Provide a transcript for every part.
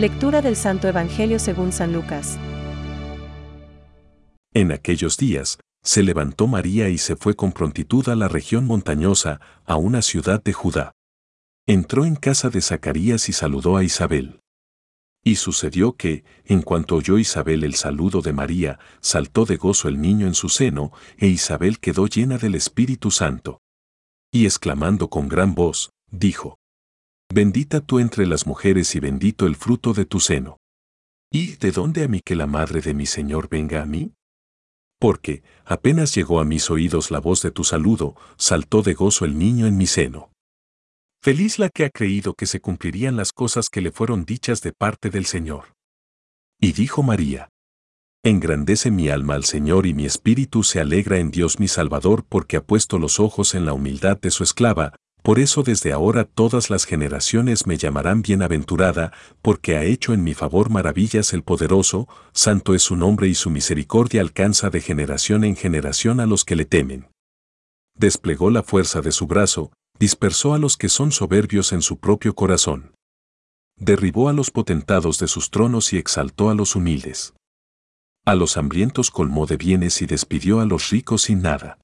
Lectura del Santo Evangelio según San Lucas. En aquellos días, se levantó María y se fue con prontitud a la región montañosa, a una ciudad de Judá. Entró en casa de Zacarías y saludó a Isabel. Y sucedió que, en cuanto oyó Isabel el saludo de María, saltó de gozo el niño en su seno, e Isabel quedó llena del Espíritu Santo. Y exclamando con gran voz, dijo, Bendita tú entre las mujeres y bendito el fruto de tu seno. ¿Y de dónde a mí que la madre de mi Señor venga a mí? Porque, apenas llegó a mis oídos la voz de tu saludo, saltó de gozo el niño en mi seno. Feliz la que ha creído que se cumplirían las cosas que le fueron dichas de parte del Señor. Y dijo María, Engrandece mi alma al Señor y mi espíritu se alegra en Dios mi Salvador porque ha puesto los ojos en la humildad de su esclava, por eso desde ahora todas las generaciones me llamarán bienaventurada, porque ha hecho en mi favor maravillas el poderoso, santo es su nombre y su misericordia alcanza de generación en generación a los que le temen. Desplegó la fuerza de su brazo, dispersó a los que son soberbios en su propio corazón. Derribó a los potentados de sus tronos y exaltó a los humildes. A los hambrientos colmó de bienes y despidió a los ricos sin nada.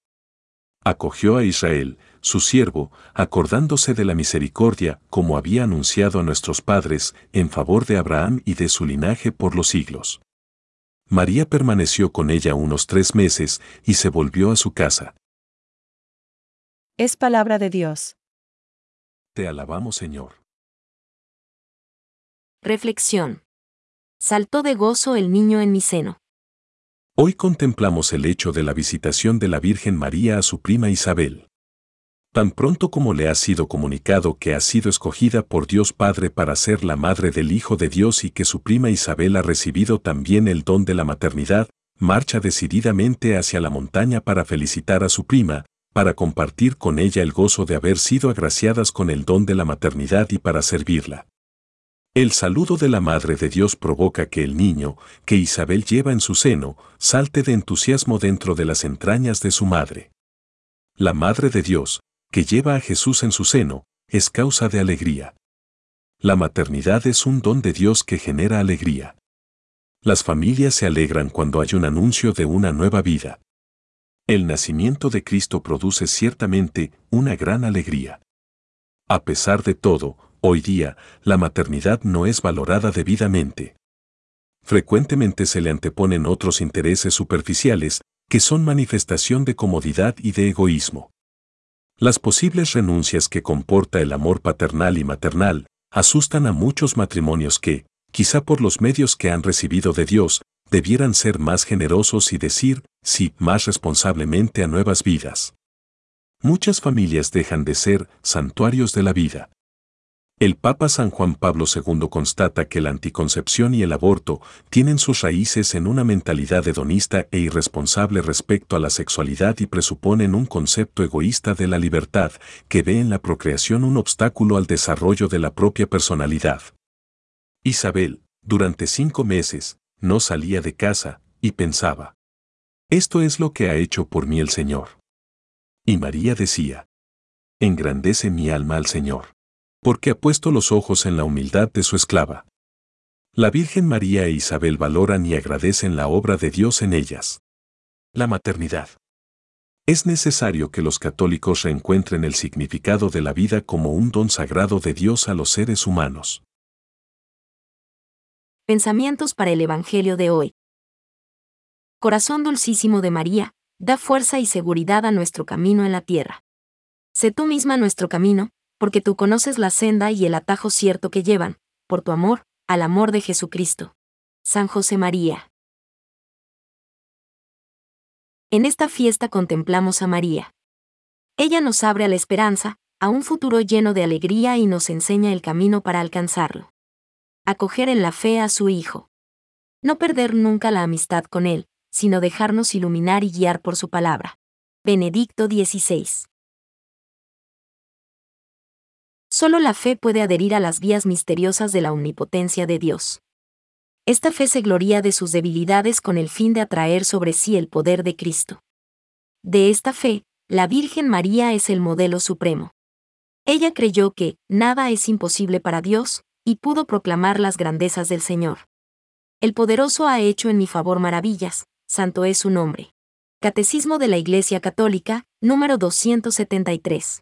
Acogió a Israel, su siervo, acordándose de la misericordia, como había anunciado a nuestros padres, en favor de Abraham y de su linaje por los siglos. María permaneció con ella unos tres meses y se volvió a su casa. Es palabra de Dios. Te alabamos, Señor. Reflexión. Saltó de gozo el niño en mi seno. Hoy contemplamos el hecho de la visitación de la Virgen María a su prima Isabel. Tan pronto como le ha sido comunicado que ha sido escogida por Dios Padre para ser la madre del Hijo de Dios y que su prima Isabel ha recibido también el don de la maternidad, marcha decididamente hacia la montaña para felicitar a su prima, para compartir con ella el gozo de haber sido agraciadas con el don de la maternidad y para servirla. El saludo de la Madre de Dios provoca que el niño, que Isabel lleva en su seno, salte de entusiasmo dentro de las entrañas de su madre. La Madre de Dios, que lleva a Jesús en su seno, es causa de alegría. La maternidad es un don de Dios que genera alegría. Las familias se alegran cuando hay un anuncio de una nueva vida. El nacimiento de Cristo produce ciertamente una gran alegría. A pesar de todo, hoy día, la maternidad no es valorada debidamente. Frecuentemente se le anteponen otros intereses superficiales, que son manifestación de comodidad y de egoísmo. Las posibles renuncias que comporta el amor paternal y maternal asustan a muchos matrimonios que, quizá por los medios que han recibido de Dios, debieran ser más generosos y decir sí más responsablemente a nuevas vidas. Muchas familias dejan de ser santuarios de la vida. El Papa San Juan Pablo II constata que la anticoncepción y el aborto tienen sus raíces en una mentalidad hedonista e irresponsable respecto a la sexualidad y presuponen un concepto egoísta de la libertad que ve en la procreación un obstáculo al desarrollo de la propia personalidad. Isabel, durante cinco meses, no salía de casa, y pensaba, esto es lo que ha hecho por mí el Señor. Y María decía, engrandece mi alma al Señor, porque ha puesto los ojos en la humildad de su esclava. La Virgen María e Isabel valoran y agradecen la obra de Dios en ellas. La maternidad. Es necesario que los católicos reencuentren el significado de la vida como un don sagrado de Dios a los seres humanos. Pensamientos para el Evangelio de hoy. Corazón dulcísimo de María, da fuerza y seguridad a nuestro camino en la tierra. Sé tú misma nuestro camino, porque tú conoces la senda y el atajo cierto que llevan, por tu amor, al amor de Jesucristo. San José María. En esta fiesta contemplamos a María. Ella nos abre a la esperanza, a un futuro lleno de alegría y nos enseña el camino para alcanzarlo acoger en la fe a su Hijo. No perder nunca la amistad con Él, sino dejarnos iluminar y guiar por su palabra. Benedicto XVI. Solo la fe puede adherir a las vías misteriosas de la omnipotencia de Dios. Esta fe se gloría de sus debilidades con el fin de atraer sobre sí el poder de Cristo. De esta fe, la Virgen María es el modelo supremo. Ella creyó que nada es imposible para Dios, y pudo proclamar las grandezas del Señor. El poderoso ha hecho en mi favor maravillas, santo es su nombre. Catecismo de la Iglesia Católica, número 273.